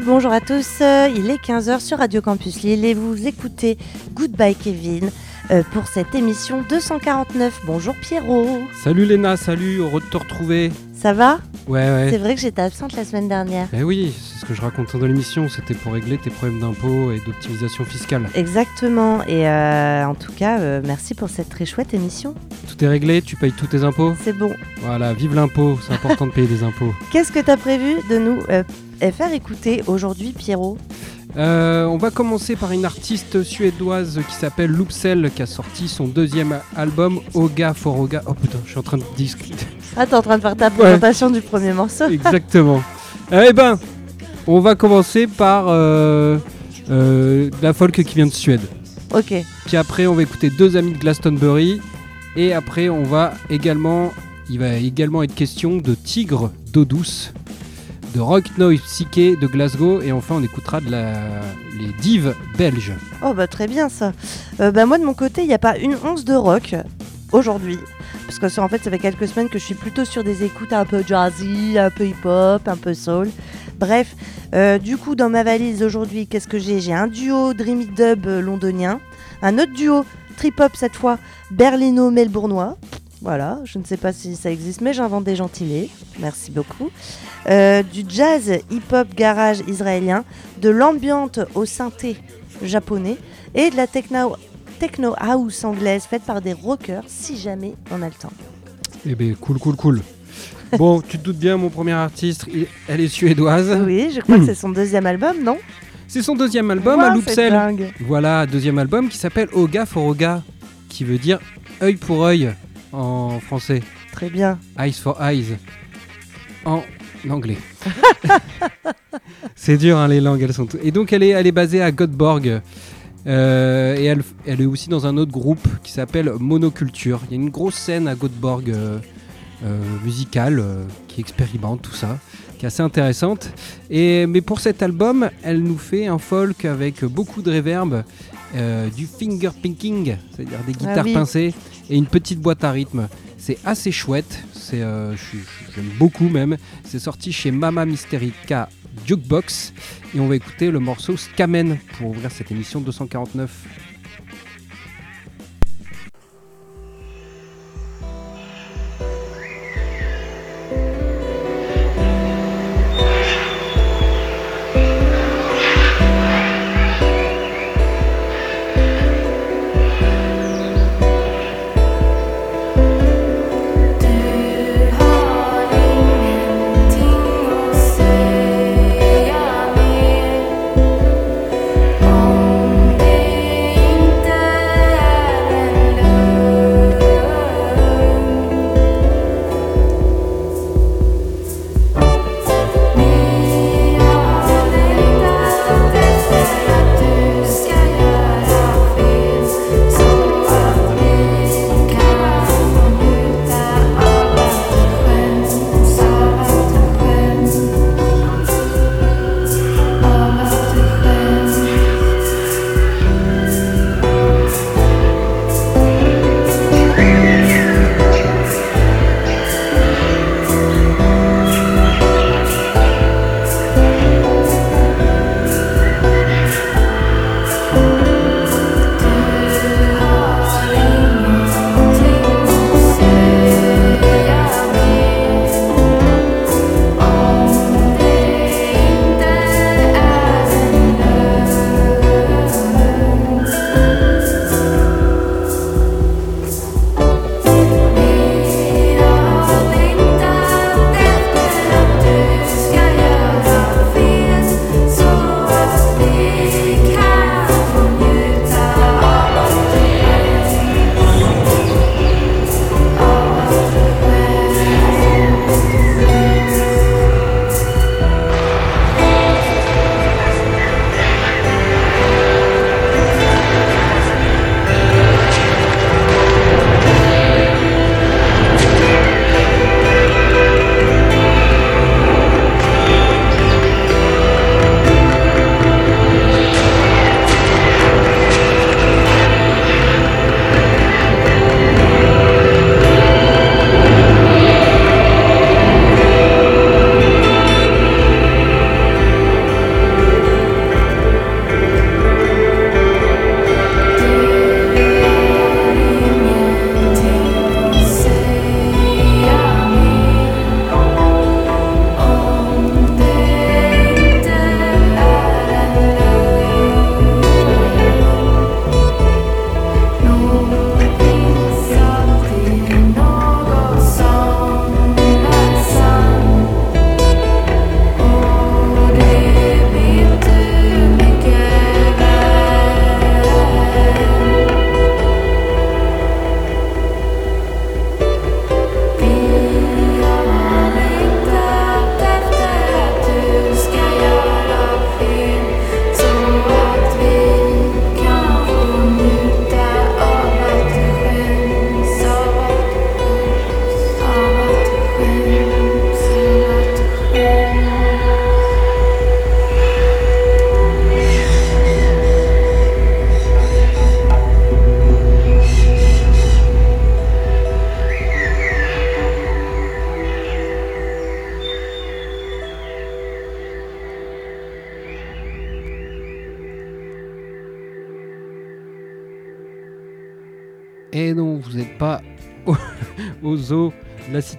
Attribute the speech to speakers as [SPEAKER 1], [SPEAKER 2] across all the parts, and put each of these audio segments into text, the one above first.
[SPEAKER 1] et bonjour à tous. Euh, il est 15h sur Radio Campus Lille et vous écoutez Goodbye Kevin euh, pour cette émission 249. Bonjour Pierrot.
[SPEAKER 2] Salut Léna, salut, heureux de te retrouver.
[SPEAKER 1] Ça va?
[SPEAKER 2] Ouais, ouais.
[SPEAKER 1] C'est vrai que j'étais absente la semaine dernière.
[SPEAKER 2] Eh oui, c'est ce que je racontais dans l'émission, c'était pour régler tes problèmes d'impôts et d'optimisation fiscale.
[SPEAKER 1] Exactement. Et euh, en tout cas, euh, merci pour cette très chouette émission.
[SPEAKER 2] Tout est réglé, tu payes tous tes impôts?
[SPEAKER 1] C'est bon.
[SPEAKER 2] Voilà, vive l'impôt, c'est important de payer des impôts.
[SPEAKER 1] Qu'est-ce que tu as prévu de nous euh, faire écouter aujourd'hui, Pierrot
[SPEAKER 2] Euh, on va commencer par une artiste suédoise qui s'appelle Loopsel, qui a sorti son deuxième album Oga for Oga. Oh putain, je suis en train de discuter.
[SPEAKER 1] Ah, t'es en train de faire ta présentation du premier morceau
[SPEAKER 2] Exactement. Eh ben, on va commencer par euh, euh, la folk qui vient de Suède.
[SPEAKER 1] Ok.
[SPEAKER 2] Puis après, on va écouter deux amis de Glastonbury. Et après, on va également, il va également être question de Tigre d'eau douce, de Rock Noise Psyché de Glasgow. Et enfin, on écoutera de la, les dives belges.
[SPEAKER 1] Oh bah très bien ça. Euh, bah moi de mon côté, il n'y a pas une once de rock aujourd'hui. Parce que ça, en fait, ça fait quelques semaines que je suis plutôt sur des écoutes un peu jazzy, un peu hip-hop, un peu soul. Bref, euh, du coup, dans ma valise aujourd'hui, qu'est-ce que j'ai? J'ai un duo Dreamy Dub londonien, un autre duo trip-hop cette fois berlino-melbournois. Voilà, je ne sais pas si ça existe, mais j'invente des gentilés. Merci beaucoup. Euh, du jazz hip-hop garage israélien, de l'ambiante au synthé japonais et de la techno, techno house anglaise faite par des rockers, si jamais on a le temps.
[SPEAKER 2] Eh ben, cool, cool, cool. bon, tu te doutes bien, mon premier artiste, elle est suédoise.
[SPEAKER 1] Oui, je crois que c'est son deuxième album, non?
[SPEAKER 2] C'est son deuxième album
[SPEAKER 1] Ouah,
[SPEAKER 2] à
[SPEAKER 1] dingue.
[SPEAKER 2] Voilà, deuxième album qui s'appelle Oga for Oga, qui veut dire œil pour œil en français.
[SPEAKER 1] Très bien.
[SPEAKER 2] Eyes for Eyes en anglais. c'est dur hein, les langues, elles sont. Et donc elle est, elle est basée à Göteborg. euh, et elle, elle est aussi dans un autre groupe qui s'appelle Monoculture. Il y a une grosse scène à Göteborg euh, euh, musicale qui expérimente tout ça, qui est assez intéressante. Et, mais pour cet album, elle nous fait un folk avec beaucoup de reverb, euh, du finger picking, c'est-à-dire des
[SPEAKER 1] Ah
[SPEAKER 2] guitares
[SPEAKER 1] oui.
[SPEAKER 2] pincées et une petite boîte à rythme. C'est assez chouette, c'est, euh, j'aime beaucoup même. C'est sorti chez Mama Mysterica Jukebox et on va écouter le morceau Scamen pour ouvrir cette émission 249.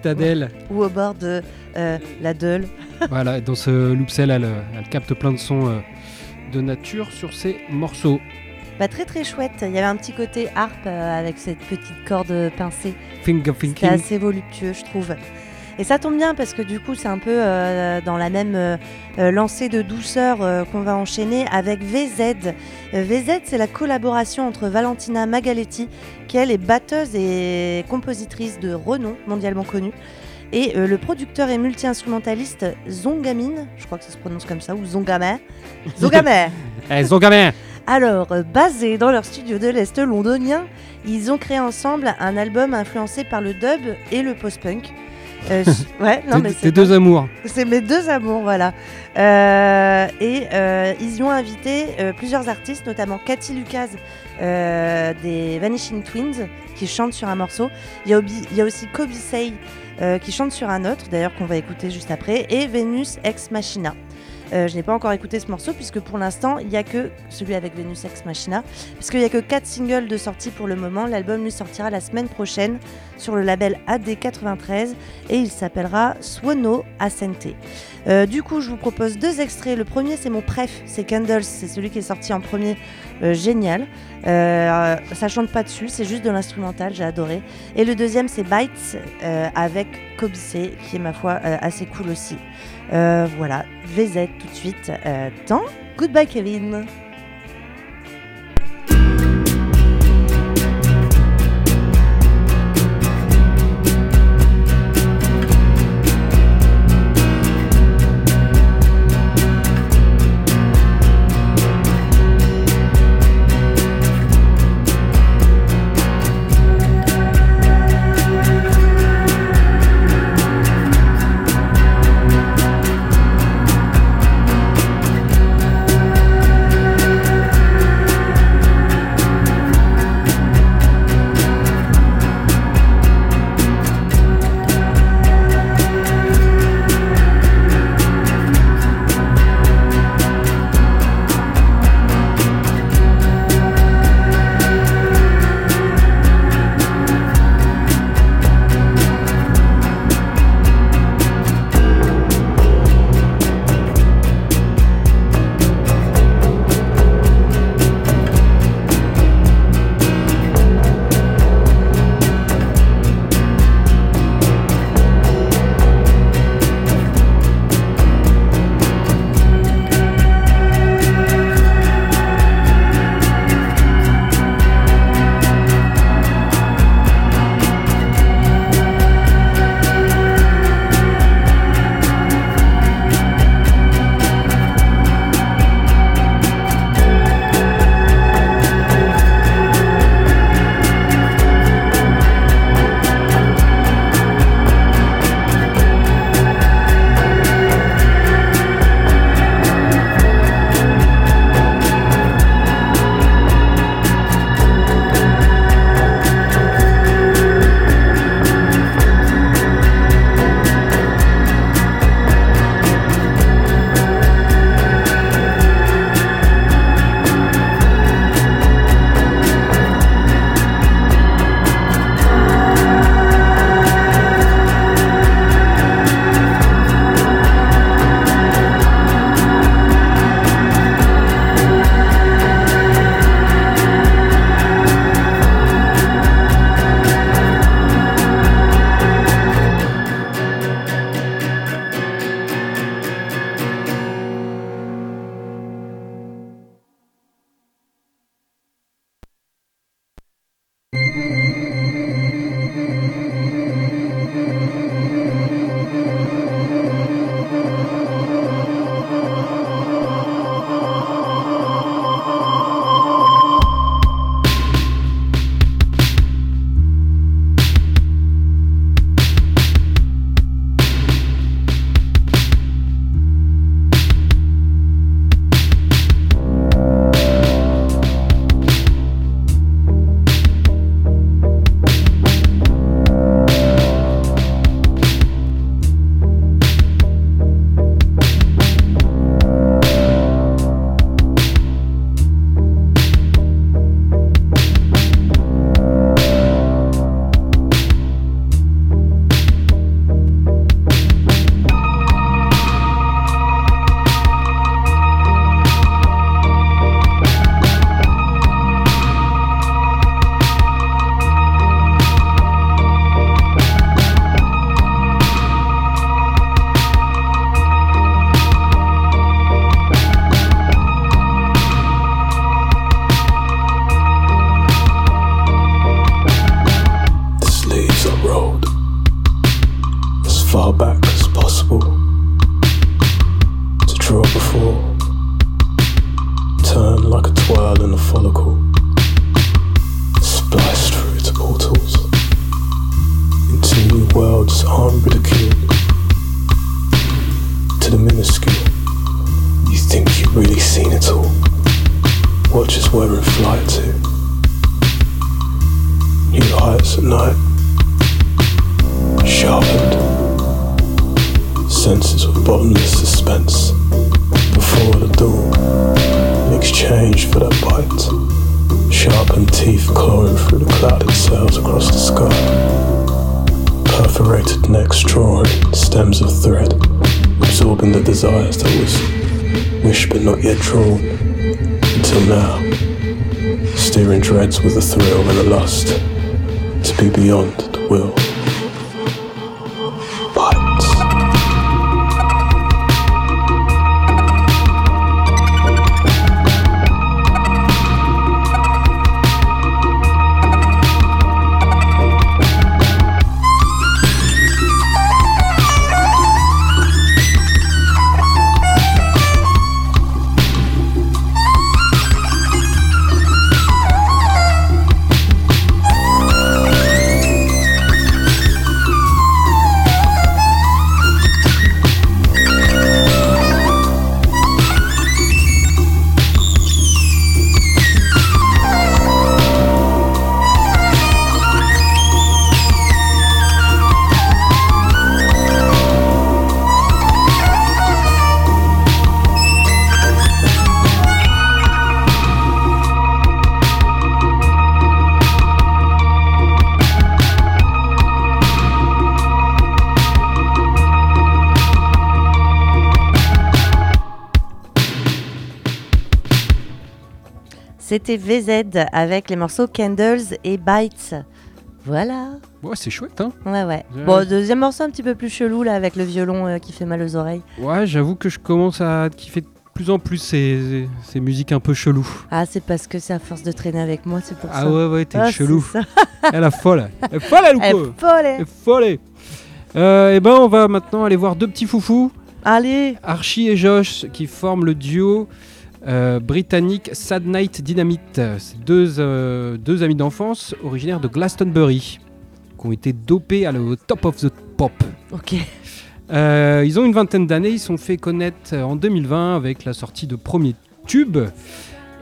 [SPEAKER 2] Citadelle.
[SPEAKER 1] Ou au bord de euh, la Deule.
[SPEAKER 2] voilà, dans ce loopsel, elle, euh, elle capte plein de sons euh, de nature sur ces morceaux.
[SPEAKER 1] Bah, très très chouette. Il y avait un petit côté harpe euh, avec cette petite corde pincée.
[SPEAKER 2] Finger
[SPEAKER 1] C'était assez voluptueux, je trouve. Et ça tombe bien parce que du coup, c'est un peu euh, dans la même euh, euh, lancée de douceur euh, qu'on va enchaîner avec VZ. VZ, c'est la collaboration entre Valentina Magaletti, qui elle est batteuse et compositrice de renom mondialement connue, et le producteur et multi-instrumentaliste Zongamin, je crois que ça se prononce comme ça, ou. Zongamin
[SPEAKER 2] Eh, son gamin
[SPEAKER 1] alors, basés dans leur studio de l'Est londonien, ils ont créé ensemble un album influencé par le dub et le post-punk. Euh, ouais, non, mais
[SPEAKER 2] Tes
[SPEAKER 1] c'est
[SPEAKER 2] deux amours.
[SPEAKER 1] c'est mes deux amours, voilà. Euh, et euh, ils y ont invité plusieurs artistes, notamment Cathy Lucas des Vanishing Twins, qui chantent sur un morceau. Il y a, Obi- il y a aussi Kobe Say qui chante sur un autre, d'ailleurs qu'on va écouter juste après, et Venus Ex Machina. Euh, je n'ai pas encore écouté ce morceau puisque pour l'instant il n'y a que celui avec Venus Ex Machina, puisqu'il n'y a que 4 singles de sortie pour le moment. L'album lui sortira la semaine prochaine sur le label AD93 et il s'appellera Suono Ascente. Euh, du coup, je vous propose deux extraits. Le premier, c'est mon préf, c'est Candles, c'est celui qui est sorti en premier, Euh, génial. Ça chante pas dessus, c'est juste de l'instrumental, j'ai adoré. Et le deuxième, c'est Bites avec Kobise, qui est ma foi assez cool aussi. Euh, voilà, VZ tout de suite euh, dans Goodbye Kevin.
[SPEAKER 3] New heights at night. Sharpened. Senses of bottomless suspense. Before the dawn. In exchange for that bite. Sharpened teeth clawing through the clouded sails across the sky. Perforated necks drawing stems of thread. Absorbing the desires that was wished but not yet drawn. Until now. Steering dreads with a thrill and a lust. Beyond the will.
[SPEAKER 1] C'était VZ avec les morceaux Candles et Bites. Voilà.
[SPEAKER 2] Ouais, c'est chouette, hein
[SPEAKER 1] Ouais, ouais. Bon, deuxième morceau un petit peu plus chelou là avec le violon euh, qui fait mal aux oreilles.
[SPEAKER 2] Ouais, j'avoue que je commence à kiffer de plus en plus ces, ces musiques un peu cheloues.
[SPEAKER 1] Ah, c'est parce que c'est à force de traîner avec moi, c'est pour
[SPEAKER 2] Ah
[SPEAKER 1] ça.
[SPEAKER 2] ouais, ouais, t'es
[SPEAKER 1] Ah,
[SPEAKER 2] chelou. Elle est folle. Elle est folle, elle,
[SPEAKER 1] Elle est folle,
[SPEAKER 2] Elle
[SPEAKER 1] elle.
[SPEAKER 2] est folle. Euh, et ben, on va maintenant aller voir deux petits foufous,
[SPEAKER 1] Allez.
[SPEAKER 2] Archie et Josh, qui forment le duo euh, britannique Sad Night Dynamite. C'est deux, euh, deux amis d'enfance originaires de Glastonbury, qui ont été dopés à le top of the pop.
[SPEAKER 1] Ok.
[SPEAKER 2] Euh, ils ont une vingtaine d'années, ils sont fait connaître en 2020 avec la sortie de premiers tubes.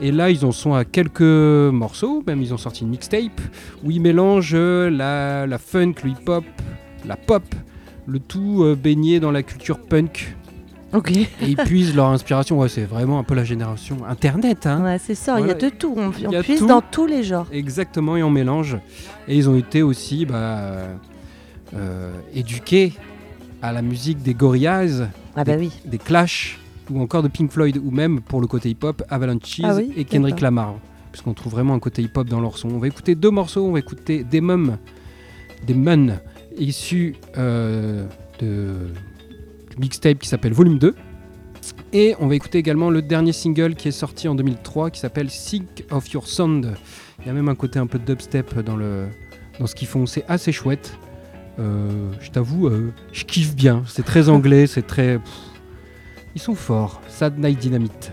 [SPEAKER 2] Et là, ils en sont à quelques morceaux, même ils ont sorti une mixtape où ils mélangent la, la funk, le hip-hop, la pop, le tout baigné dans la culture punk. Et ils puisent leur inspiration. Ouais, c'est vraiment un peu la génération internet. Hein.
[SPEAKER 1] Ouais, c'est ça. Il y a de tout. On, puise
[SPEAKER 2] tout.
[SPEAKER 1] dans tous les genres.
[SPEAKER 2] Exactement, et on mélange. Et ils ont été aussi bah, euh, éduqués à la musique des Gorillaz,
[SPEAKER 1] Ah bah oui.
[SPEAKER 2] des Clash ou encore de Pink Floyd ou même pour le côté hip-hop Avalanche
[SPEAKER 1] Ah oui,
[SPEAKER 2] et Kendrick. Lamar puisqu'on trouve vraiment un côté hip-hop dans leur son. On va écouter deux morceaux, on va écouter des mums, des mun issus euh, de mixtape qui s'appelle Volume 2 et on va écouter également le dernier single qui est sorti en 2003 qui s'appelle Sick of Your Sound. Il y a même un côté un peu dubstep dans ce qu'ils font, c'est assez chouette. Euh, je t'avoue, euh, je kiffe bien. C'est très anglais, c'est très. ils sont forts. Sad Night Dynamite.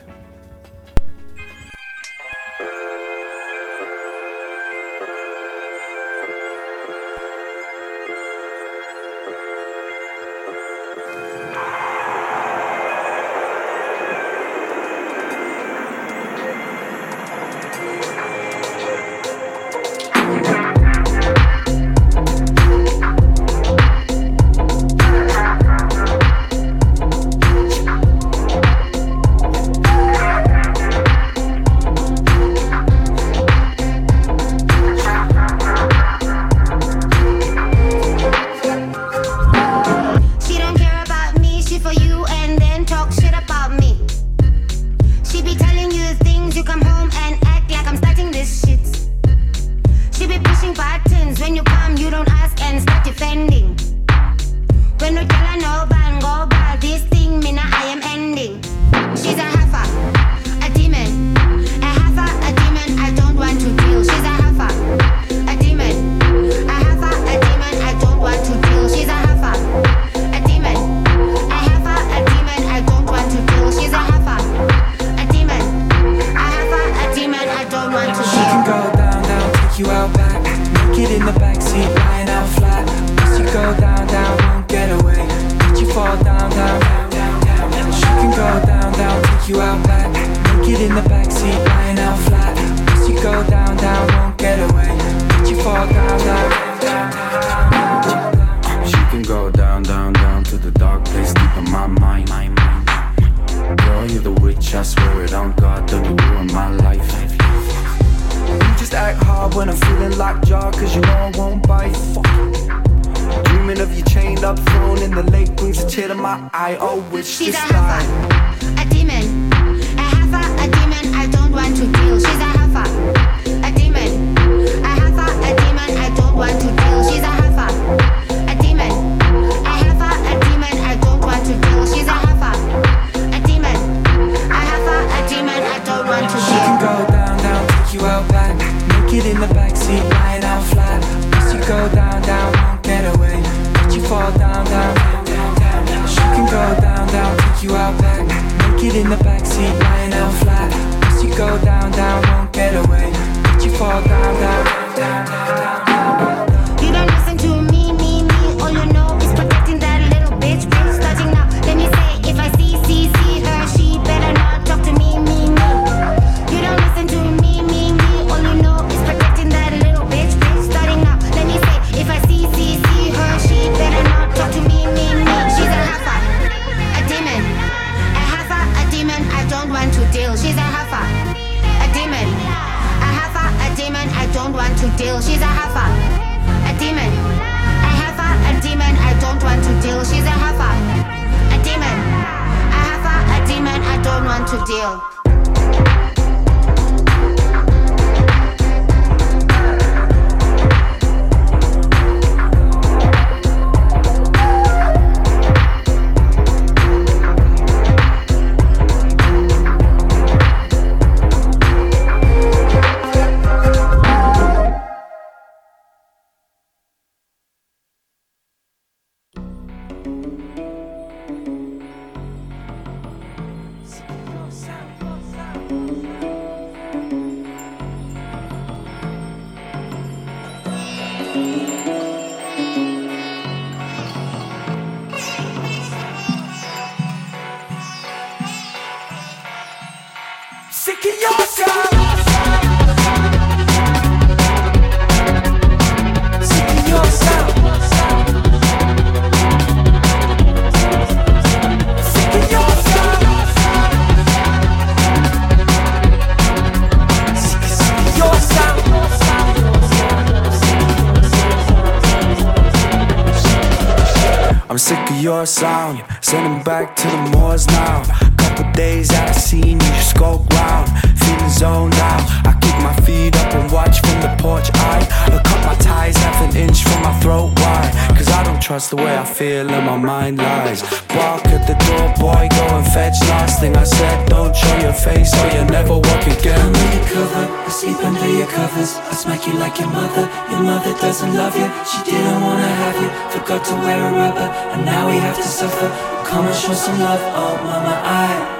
[SPEAKER 4] Your sound. Sending back to the moors now. Couple days out of scene, you skulk round. Feeling zoned out. I kick my feet up and watch from the porch. I cut my ties half an inch from my throat wide. I don't trust the way I feel and my mind lies. Bark at the door, boy, go and fetch. Last thing I said, don't show your face or you'll never walk again.
[SPEAKER 5] Under your cover, I sleep under your covers. I smack you like your mother. Your mother doesn't love you. She didn't wanna have you. Forgot to wear a rubber, and now we have to suffer. Come and show some love, oh mama, I.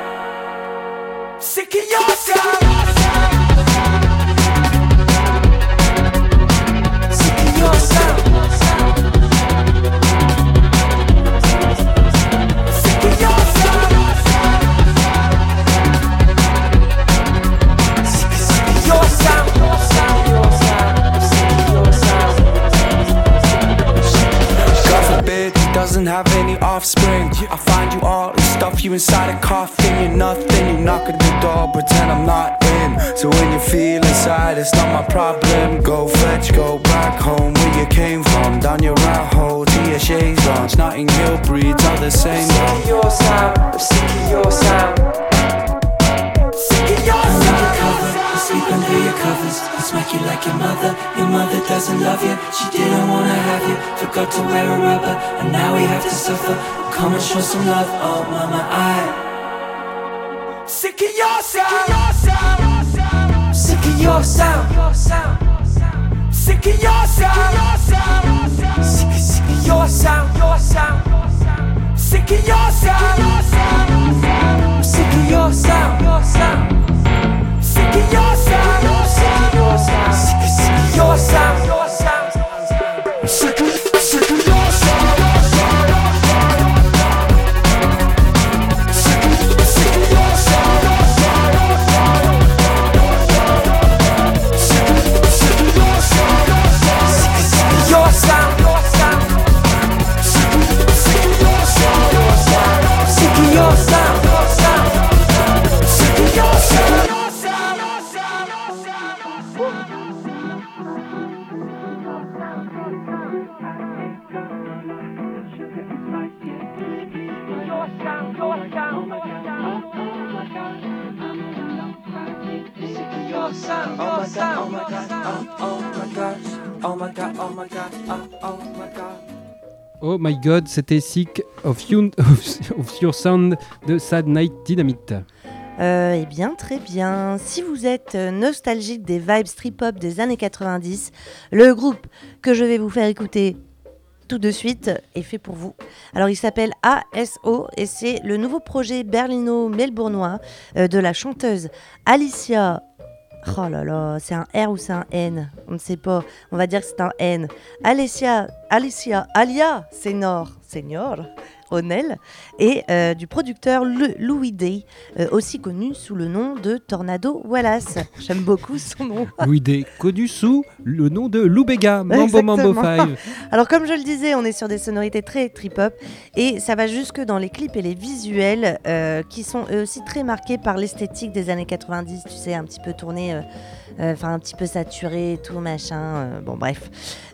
[SPEAKER 4] Sick of your sound. Have any offspring. I find you all and stuff you inside a coffin. You're nothing. You knock at the door, pretend I'm not in. So when you feel inside, it's not my problem. Go fetch, go back home where you came from. Down your rat hole to your shades on. Notting Hill breeds are the same. Sick of your sound. Sick of your sound. Sick of your sound.
[SPEAKER 5] Sleep under your covers. I smack you like your mother. Your mother doesn't love you. She didn't wanna have you. Forgot to wear a rubber, and now we have to suffer. Come and show some love, oh mama, I.
[SPEAKER 4] Sick of your sound. Sick of your sound. Sick of your sound. Sick, sick of your sound. Your sound. Sick of your sound. Sick of your sound. Your sound. Sick of your sound. Sick of your sound. Sick, sick of your sound. Oh my god,
[SPEAKER 2] c'était Sick of, you, of Your Sound de Sad Night Dynamite.
[SPEAKER 1] Euh, eh bien, très bien. Si vous êtes euh, nostalgique des vibes trip-hop des années 90, le groupe que je vais vous faire écouter tout de suite est fait pour vous. Alors, il s'appelle ASO et c'est le nouveau projet berlino-melbournois euh, de la chanteuse Alicia. Oh là là, c'est un R ou c'est un N? On ne sait pas. On va dire que c'est un N. Alicia, Alicia, Alia, Senor, Senior, O'Neill, et euh, du producteur Le- Louis Day, euh, aussi connu sous le nom de Tornado Wallace. J'aime beaucoup son nom.
[SPEAKER 2] Louis D, connu sous le nom de Lou Bega, Mambo Mambo
[SPEAKER 1] Exactement.
[SPEAKER 2] 5.
[SPEAKER 1] Alors comme je le disais, on est sur des sonorités très trip-hop et ça va jusque dans les clips et les visuels euh, qui sont eux aussi très marqués par l'esthétique des années 90, tu sais, un petit peu tourné, enfin un petit peu saturé et tout, machin. euh, bon bref.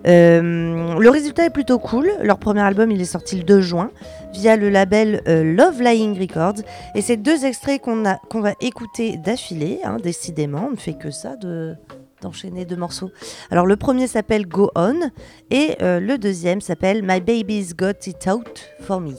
[SPEAKER 1] Euh, le résultat est plutôt cool. Leur premier album, il est sorti le 2 juin via le label euh, Love Lying Records et c'est deux extraits qu'on qu'on va écouter d'affilée, hein, décidément, on ne fait que ça de d'enchaîner deux morceaux. Alors le premier s'appelle Go On et euh, le deuxième s'appelle My Baby's Got It Out For Me.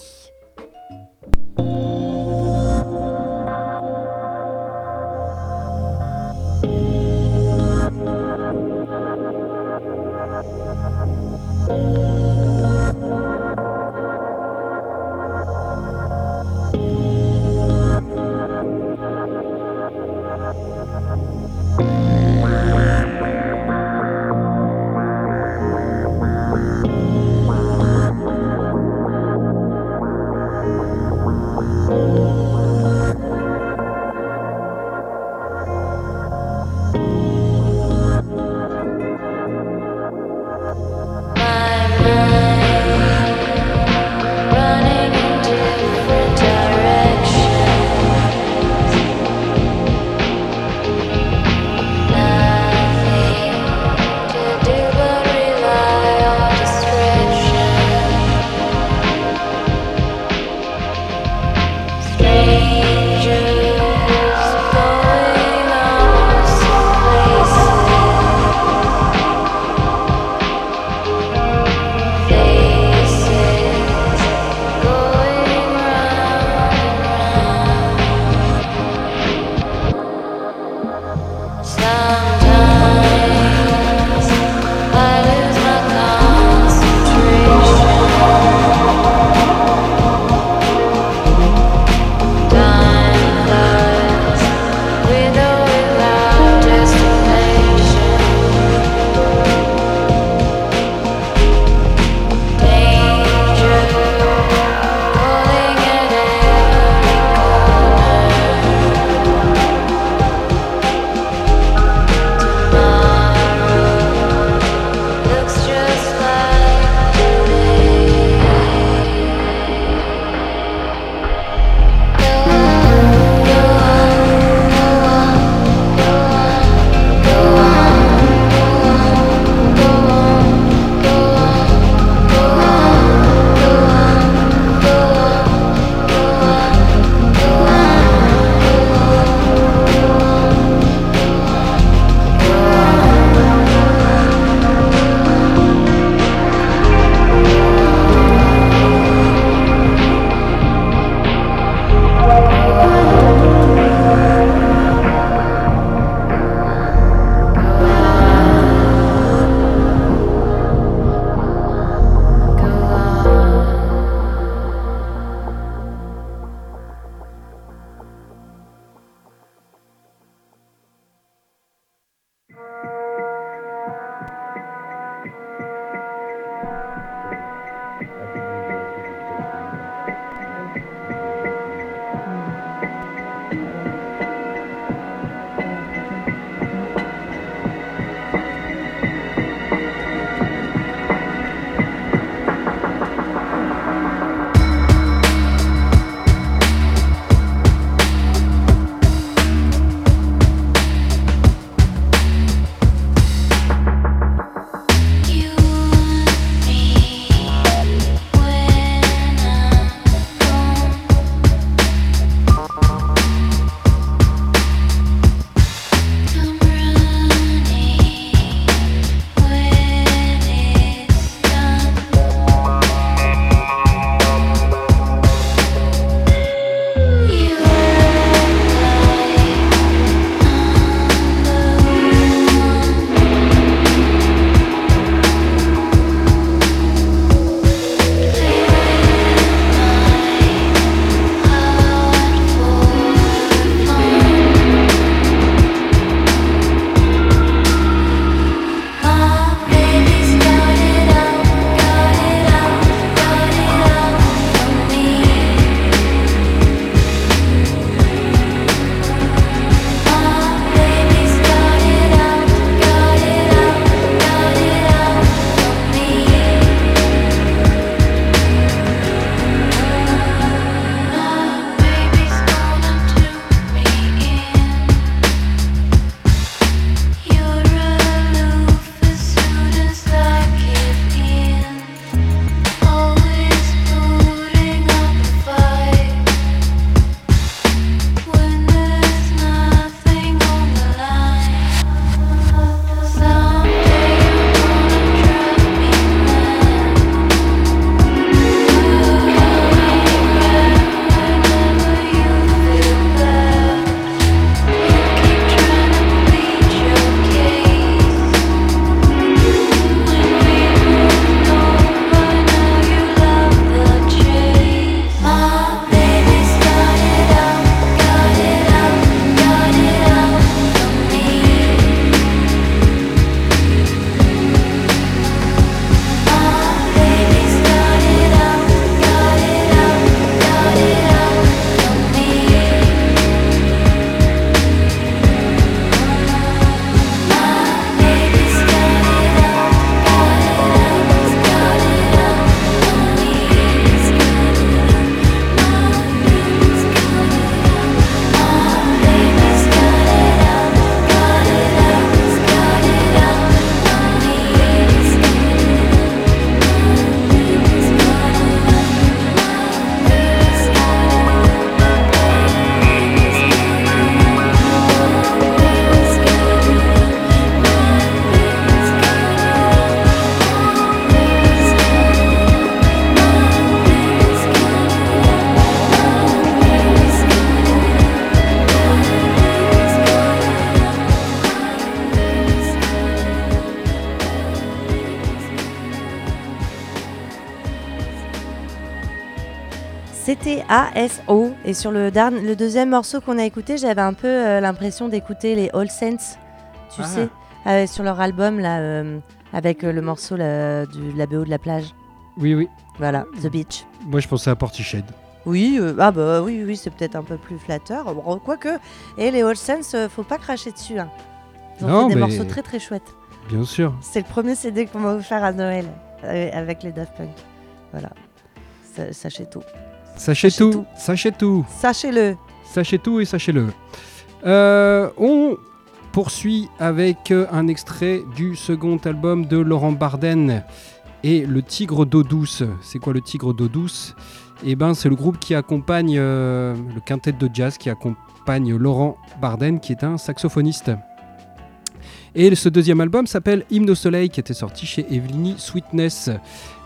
[SPEAKER 1] T-A-S-O. Et sur le, deuxième morceau qu'on a écouté, j'avais un peu euh, l'impression d'écouter les All Saints, tu
[SPEAKER 2] Ah.
[SPEAKER 1] sais, euh, sur leur album, là, euh, avec le morceau là, du, de la BO de la plage.
[SPEAKER 2] Oui, oui.
[SPEAKER 1] Voilà, The Beach.
[SPEAKER 2] Moi, je pensais à Portiched.
[SPEAKER 1] Oui, ah bah oui, oui, c'est peut-être un peu plus flatteur. Bon, quoique, et les All Saints, faut pas cracher dessus. Hein. Ils ont
[SPEAKER 2] Non,
[SPEAKER 1] fait des
[SPEAKER 2] mais-
[SPEAKER 1] morceaux très très chouettes.
[SPEAKER 2] Bien sûr.
[SPEAKER 1] C'est le premier CD qu'on m'a offert à Noël avec les Daft Punk. Voilà, Sa- sachez tout.
[SPEAKER 2] Sachez
[SPEAKER 1] Sachez
[SPEAKER 2] tout.
[SPEAKER 1] tout.
[SPEAKER 2] Sachez tout.
[SPEAKER 1] Sachez-le.
[SPEAKER 2] Sachez tout et sachez-le. Euh, on poursuit avec euh, un extrait du second album de Laurent Barden et le Tigre d'eau douce. C'est quoi le Tigre d'eau douce? Eh ben, c'est le groupe qui accompagne euh, le quintet de jazz qui accompagne Laurent Barden, qui est un saxophoniste. Et ce deuxième album s'appelle Hymne au soleil, qui était sorti chez Evelini Sweetness.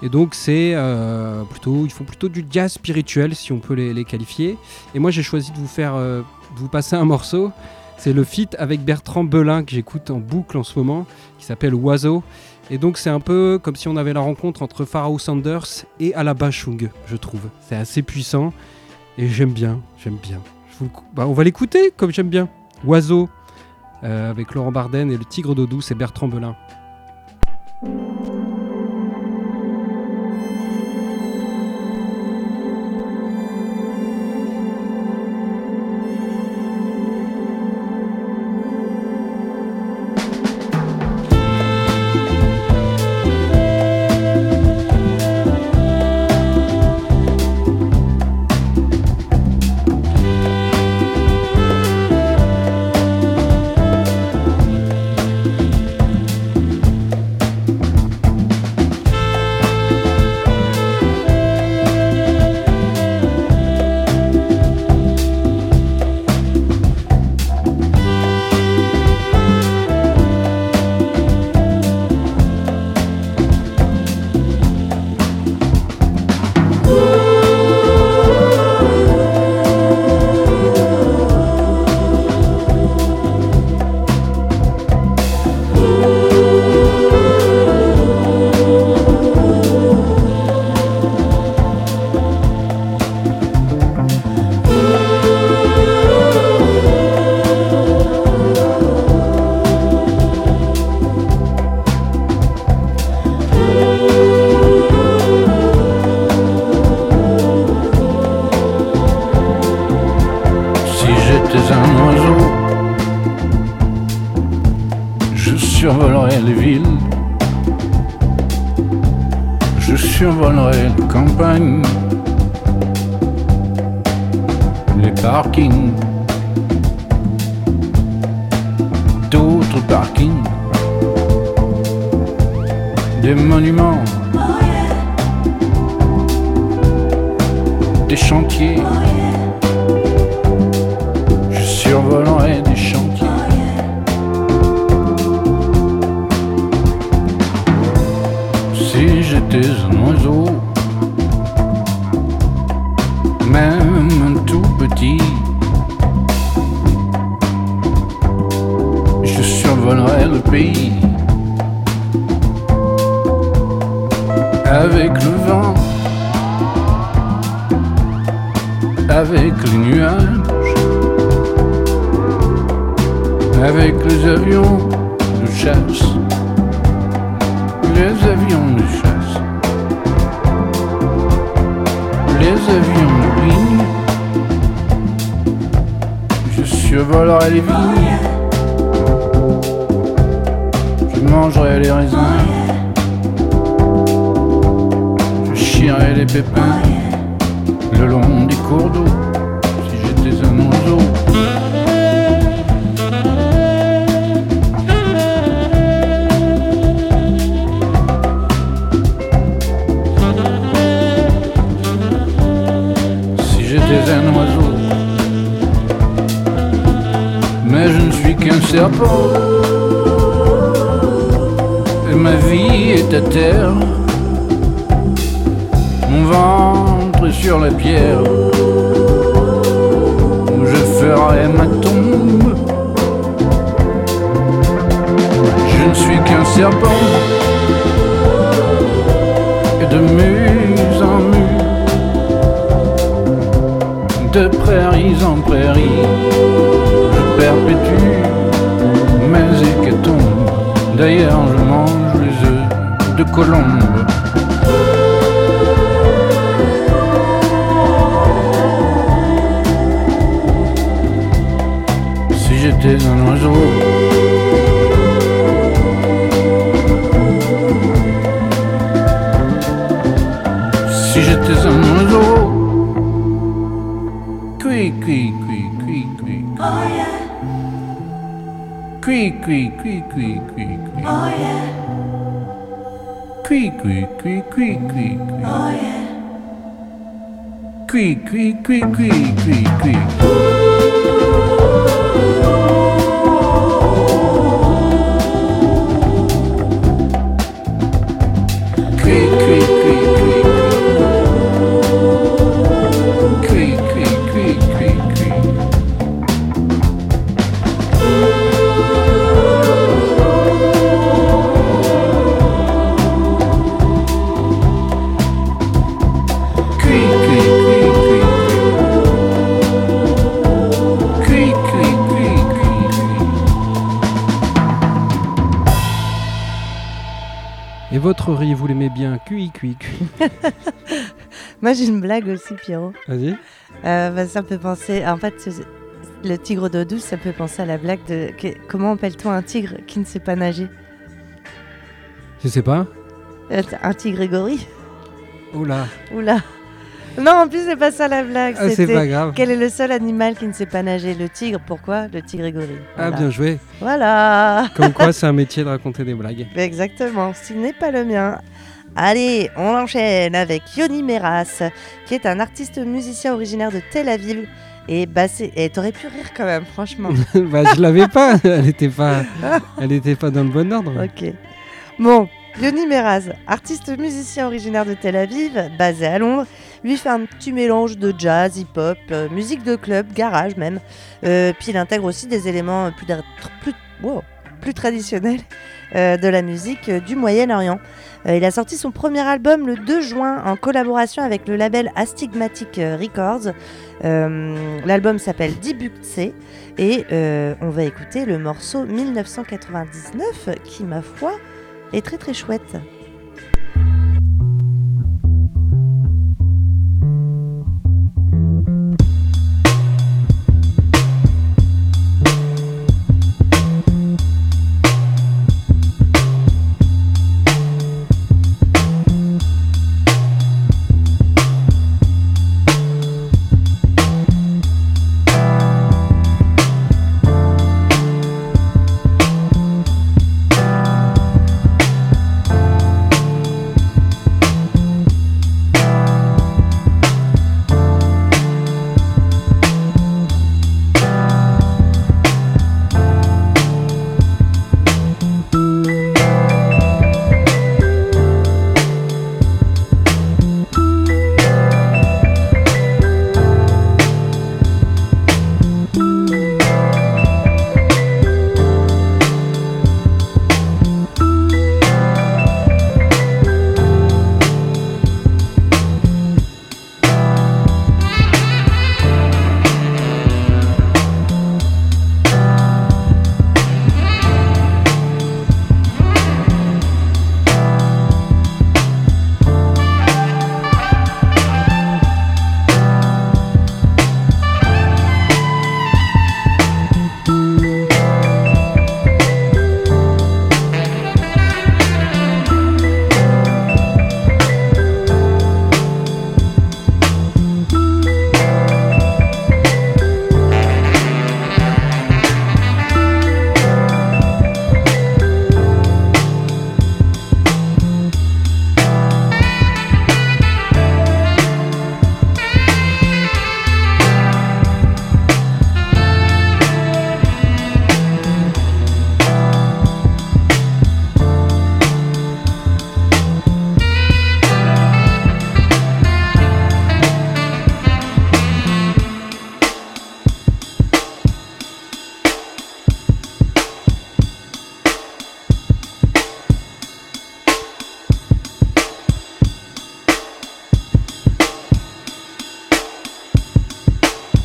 [SPEAKER 2] Et donc c'est euh, plutôt, ils font plutôt du jazz spirituel, si on peut les, qualifier. Et moi j'ai choisi de vous faire, euh, de vous passer un morceau. C'est le feat avec Bertrand Belin que j'écoute en boucle en ce moment, qui s'appelle Oiseau. Et donc c'est un peu comme si on avait la rencontre entre Pharaoh Sanders et Alaba Chung, je trouve. C'est assez puissant et j'aime bien, j'aime bien. Bah, on va l'écouter comme j'aime bien. Oiseau avec Laurent Barden et le Tigre d'eau douce et Bertrand Belin.
[SPEAKER 6] Les pépins le long des cours d'eau, si j'étais un oiseau. si j'étais un oiseau. Mais je ne suis qu'un serpent. Et ma vie est à terre. Sur la pierre. Où je ferai ma tombe. Je ne suis qu'un serpent. Et de muse en muse prairies en prairies, je perpétue mes hécatombes. D'ailleurs, je mange les œufs de colombe. Si j'étais un oiseau, si j'étais un oiseau, cui, cui, cui, cui, cui. Cui, cui, cui, cui, cui, cui. Cui, cui, cui, cui, cui, cui. Cui, cui, cui, cui, cui, cui.
[SPEAKER 2] Vous l'aimez bien Cui, cui, cui.
[SPEAKER 1] Moi, j'ai une blague aussi, Pierrot.
[SPEAKER 2] Vas-y.
[SPEAKER 1] Euh, bah, ça fait penser. En fait, le tigre d'eau douce, ça fait penser à la blague de. Comment appelle-t-on un tigre qui ne sait pas nager?
[SPEAKER 2] Je sais pas.
[SPEAKER 1] Euh, Un tigre Grégory
[SPEAKER 2] là.
[SPEAKER 1] Oula. Non, en plus, c'est pas ça la blague.
[SPEAKER 2] Ah, c'est pas grave.
[SPEAKER 1] Quel est le seul animal qui ne sait pas nager? Le tigre. Pourquoi? Le tigre Grégory.
[SPEAKER 2] Ah,
[SPEAKER 1] Voilà.
[SPEAKER 2] bien joué.
[SPEAKER 1] Voilà.
[SPEAKER 2] Comme quoi, c'est un métier de raconter des blagues.
[SPEAKER 1] Exactement, ce n'est pas le mien. Allez, on enchaîne avec Yoni Meras, qui est un artiste musicien originaire de Tel Aviv. Et bah c'est... Et t'aurais pu rire quand même, franchement.
[SPEAKER 2] bah, je l'avais pas. Elle était pas. Elle était pas dans le bon ordre.
[SPEAKER 1] ok. Bon, Yoni Meraz, artiste musicien originaire de Tel Aviv, basé à Londres, lui fait un petit mélange de jazz, hip-hop, euh, musique de club, garage même. Euh, puis il intègre aussi des éléments plus, traditionnels euh, de la musique du Moyen-Orient. Il a sorti son premier album le 2 juin en collaboration avec le label Astigmatic Records. L'album s'appelle Dibukse et on va écouter le morceau 1999 qui, ma foi, est très très chouette.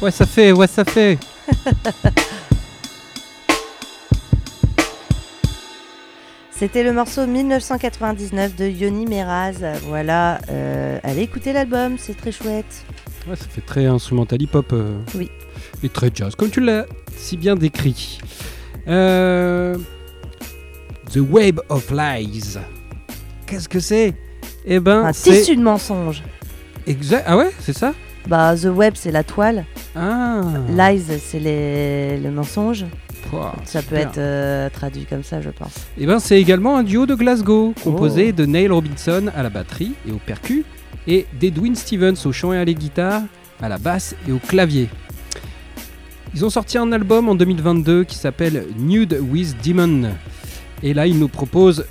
[SPEAKER 2] Ouais, ça fait, ouais, ça fait.
[SPEAKER 1] C'était le morceau 1999 de Yoni Meraz. Voilà, euh, allez écouter l'album, c'est très chouette.
[SPEAKER 2] Ouais, ça fait très instrumental hip-hop. euh,
[SPEAKER 1] Oui.
[SPEAKER 2] Et très jazz, comme tu l'as si bien décrit. Euh, The Web of Lies. Qu'est-ce que c'est? Eh ben,
[SPEAKER 1] Un
[SPEAKER 2] c'est
[SPEAKER 1] tissu de mensonges.
[SPEAKER 2] exact. Ah ouais, c'est ça?
[SPEAKER 1] Bah, The Web, c'est la toile.
[SPEAKER 2] Ah.
[SPEAKER 1] Lies, c'est les... le mensonge. Ça peut être euh, traduit comme ça, je pense.
[SPEAKER 2] Eh ben, c'est également un duo de Glasgow, composé
[SPEAKER 1] Oh.
[SPEAKER 2] de Neil Robinson à la batterie et au percu, et d'Edwin Stevens au chant et à la guitare, à la basse et au clavier. Ils ont sorti un album en 2022 qui s'appelle Nude with Demon. Et là, ils nous proposent,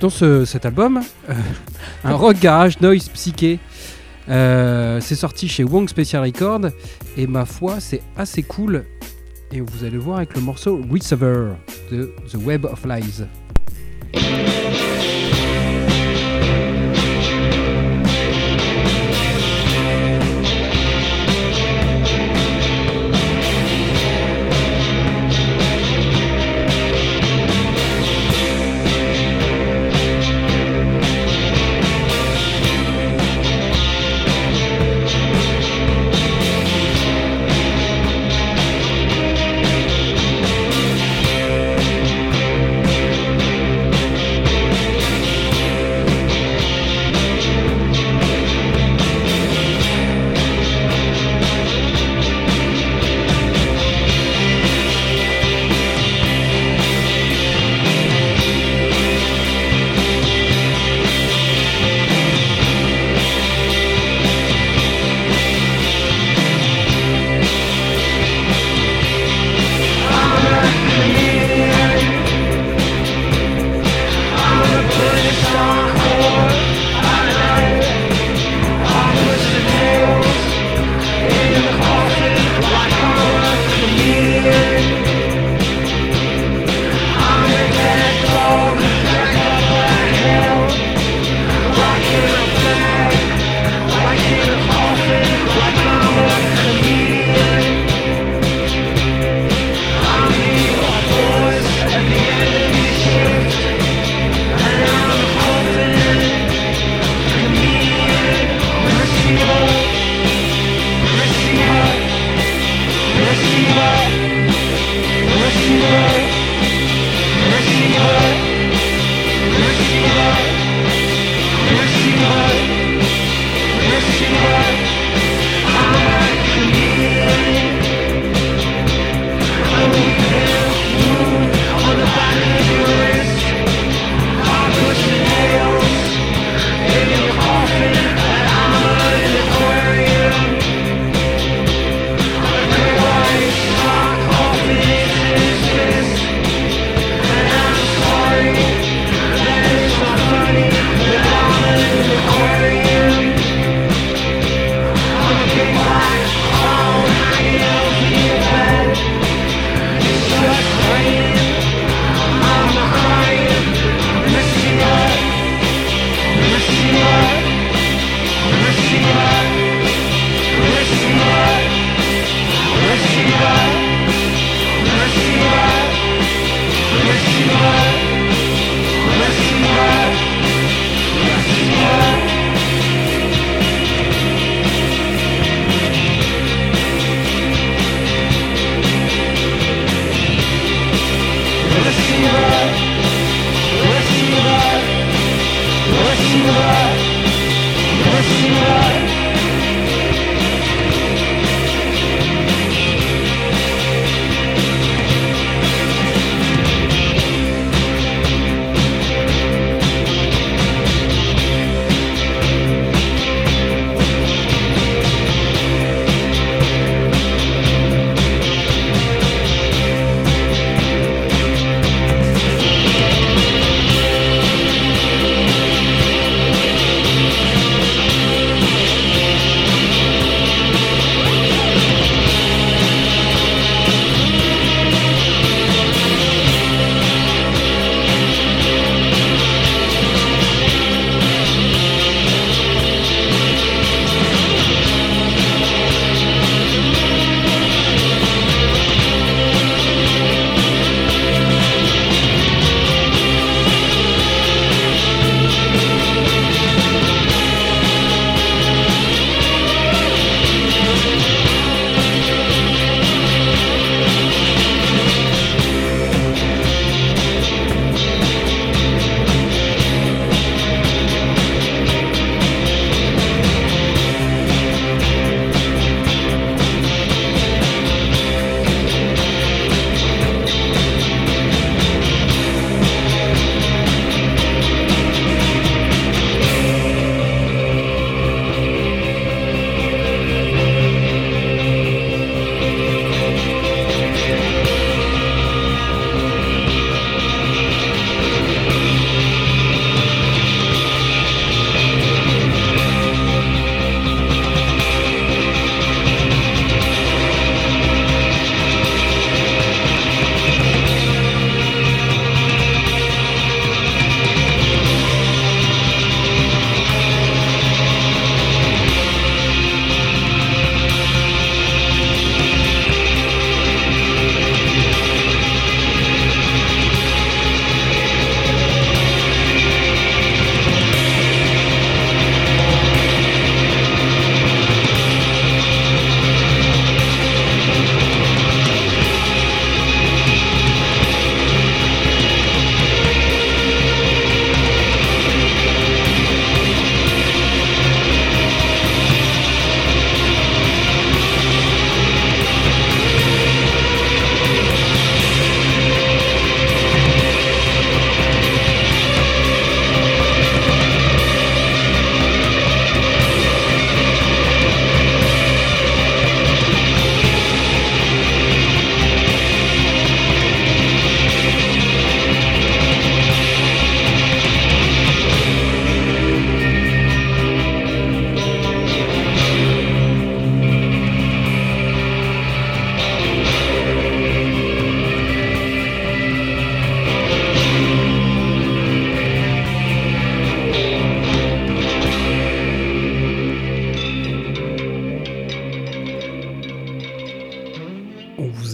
[SPEAKER 2] dans ce- cet album, euh, un rock garage noise psyché. Euh, c'est sorti chez Wong Special Record, et ma foi, c'est assez cool. Et vous allez le voir avec le morceau Receiver de The Web of Lies.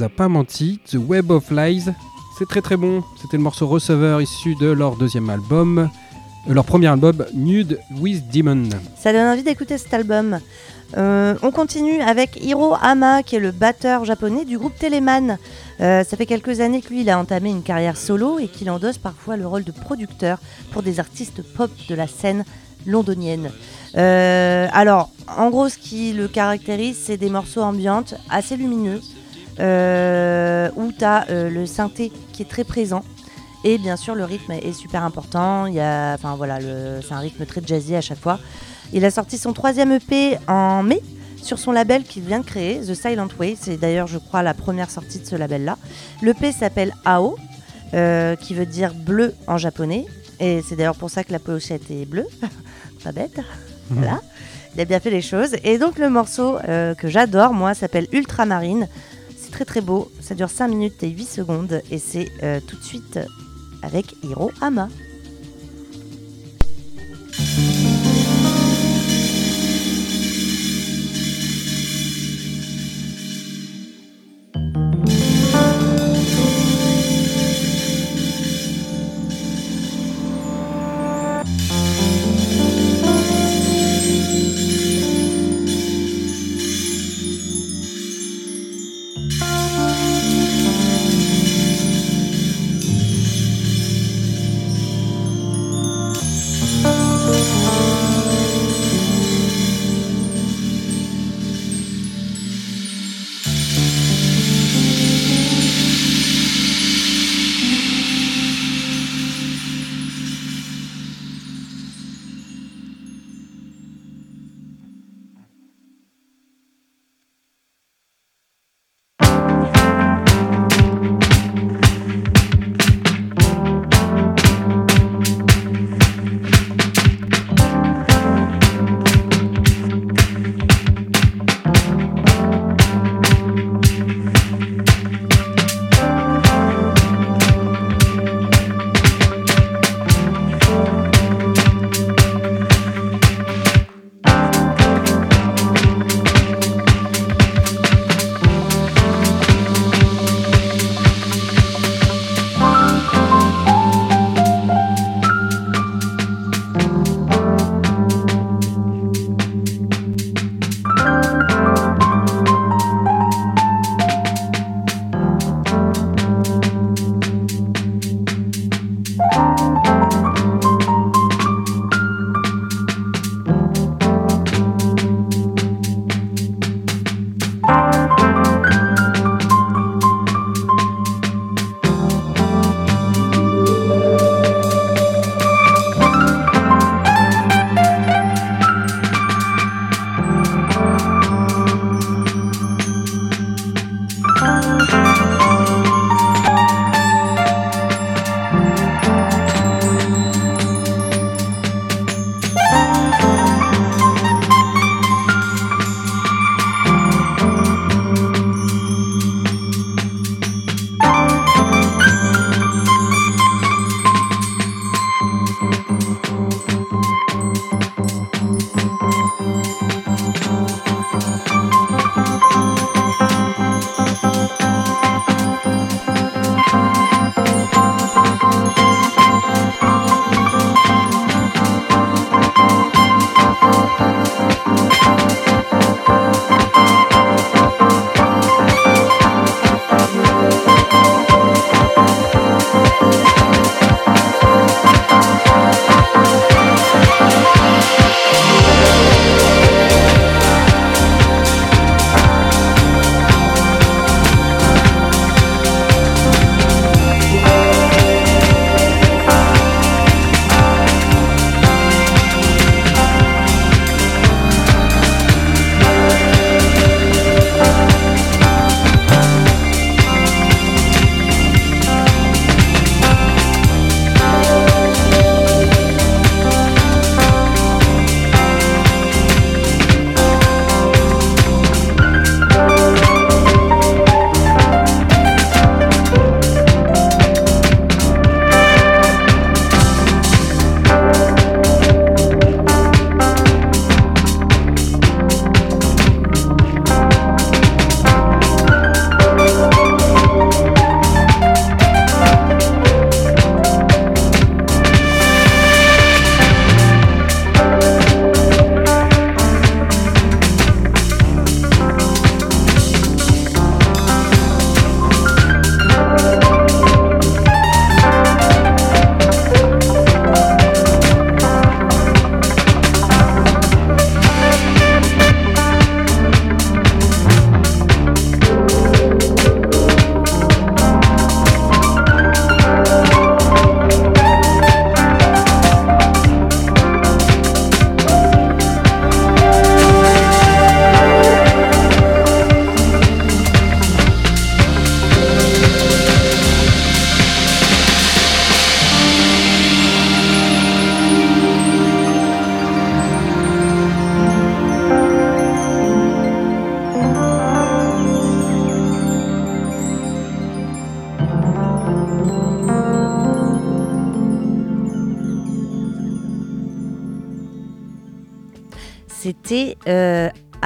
[SPEAKER 2] Pas menti. The Web of Lies, c'est très très bon. C'était le morceau Receiver issu de leur deuxième album, euh, leur premier album, Nude with Demon.
[SPEAKER 1] Ça donne envie d'écouter cet album. Euh, on continue avec Hiro Hama, qui est le batteur japonais du groupe Teleman. Euh, ça fait quelques années que lui, il a entamé une carrière solo et qu'il endosse parfois le rôle de producteur pour des artistes pop de la scène londonienne. Alors, en gros, ce qui le caractérise, c'est des morceaux ambiantes assez lumineux, où tu as le synthé qui est très présent. Et bien sûr, le rythme est super important. Il y a, enfin voilà, le- c'est un rythme très jazzy à chaque fois. Il a sorti son troisième EP en mai sur son label qu'il vient de créer, The Silent Way. C'est d'ailleurs, je crois, la première sortie de ce label-là. L'EP s'appelle Ao, euh, qui veut dire bleu en japonais. Et c'est d'ailleurs pour ça que la pochette est bleue. Pas bête. Voilà. Il a bien fait les choses. Et donc le morceau euh, que j'adore, moi, s'appelle Ultramarine. Très très beau. Ça dure 5 minutes et 8 secondes. Et c'est euh, tout de suite avec Hiro Hama.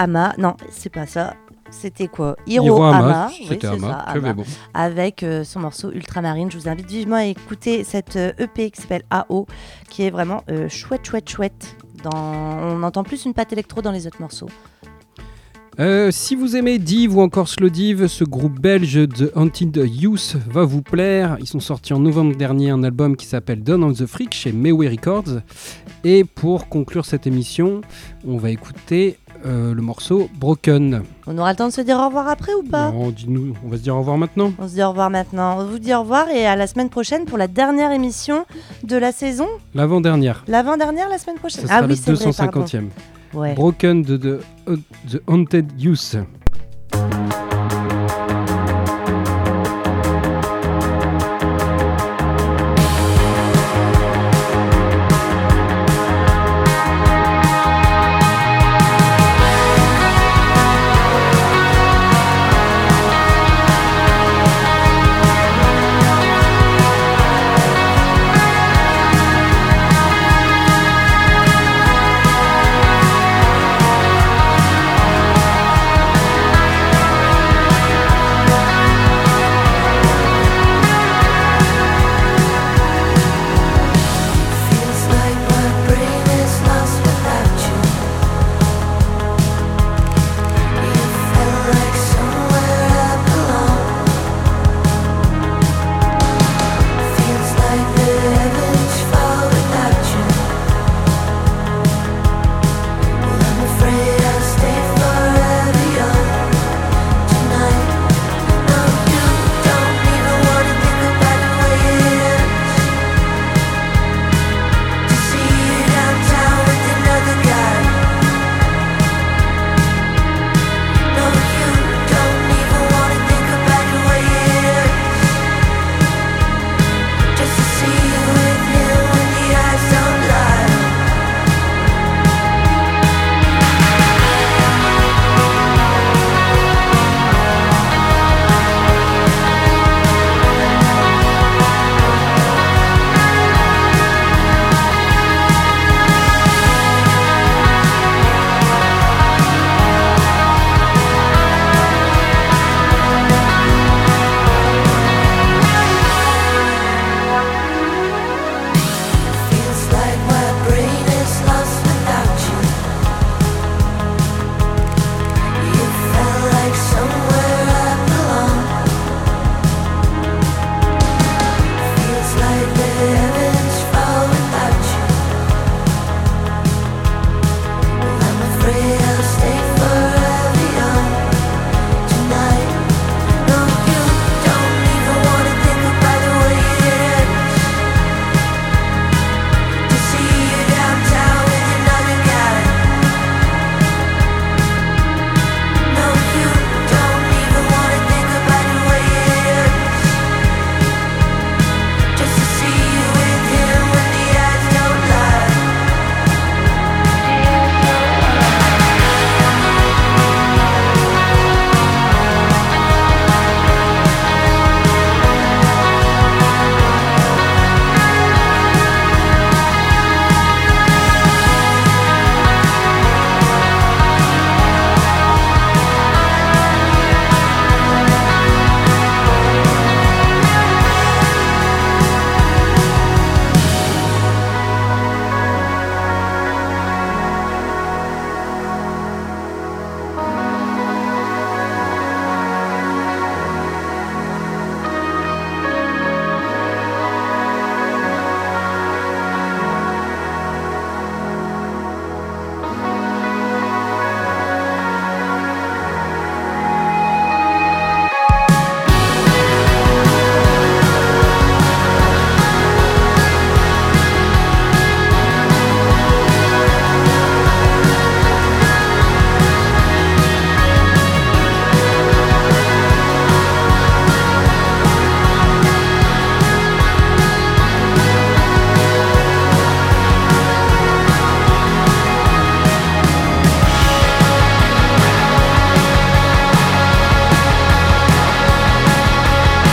[SPEAKER 1] Ama. Non, c'est pas ça. C'était quoi? Hiro,
[SPEAKER 2] Hiro
[SPEAKER 1] Ama. Oui,
[SPEAKER 2] c'était que
[SPEAKER 1] Ama.
[SPEAKER 2] bon.
[SPEAKER 1] Avec euh, son morceau Ultramarine. Je vous invite vivement à écouter cette euh, EP qui s'appelle AO, qui est vraiment euh, chouette, chouette, chouette. Dans... On entend plus une patte électro dans les autres morceaux.
[SPEAKER 2] Euh, si vous aimez Div ou encore Slow Div, ce groupe belge The Haunted Youth va vous plaire. Ils sont sortis en novembre dernier un album qui s'appelle Down on the Freak chez Meway Records. Et pour conclure cette émission, on va écouter euh, le morceau Broken.
[SPEAKER 1] On aura le temps de se dire au revoir après ou pas?
[SPEAKER 2] Non, dis-nous, on va se dire au revoir maintenant.
[SPEAKER 1] On se dit au revoir maintenant. On vous dit au revoir et à la semaine prochaine pour la dernière émission de la saison.
[SPEAKER 2] L'avant-dernière.
[SPEAKER 1] L'avant-dernière la semaine prochaine.
[SPEAKER 2] Sera
[SPEAKER 1] ah oui, c'est vrai, pardon.
[SPEAKER 2] 250e.
[SPEAKER 1] Ouais.
[SPEAKER 2] Broken de, de- The Haunted Youth.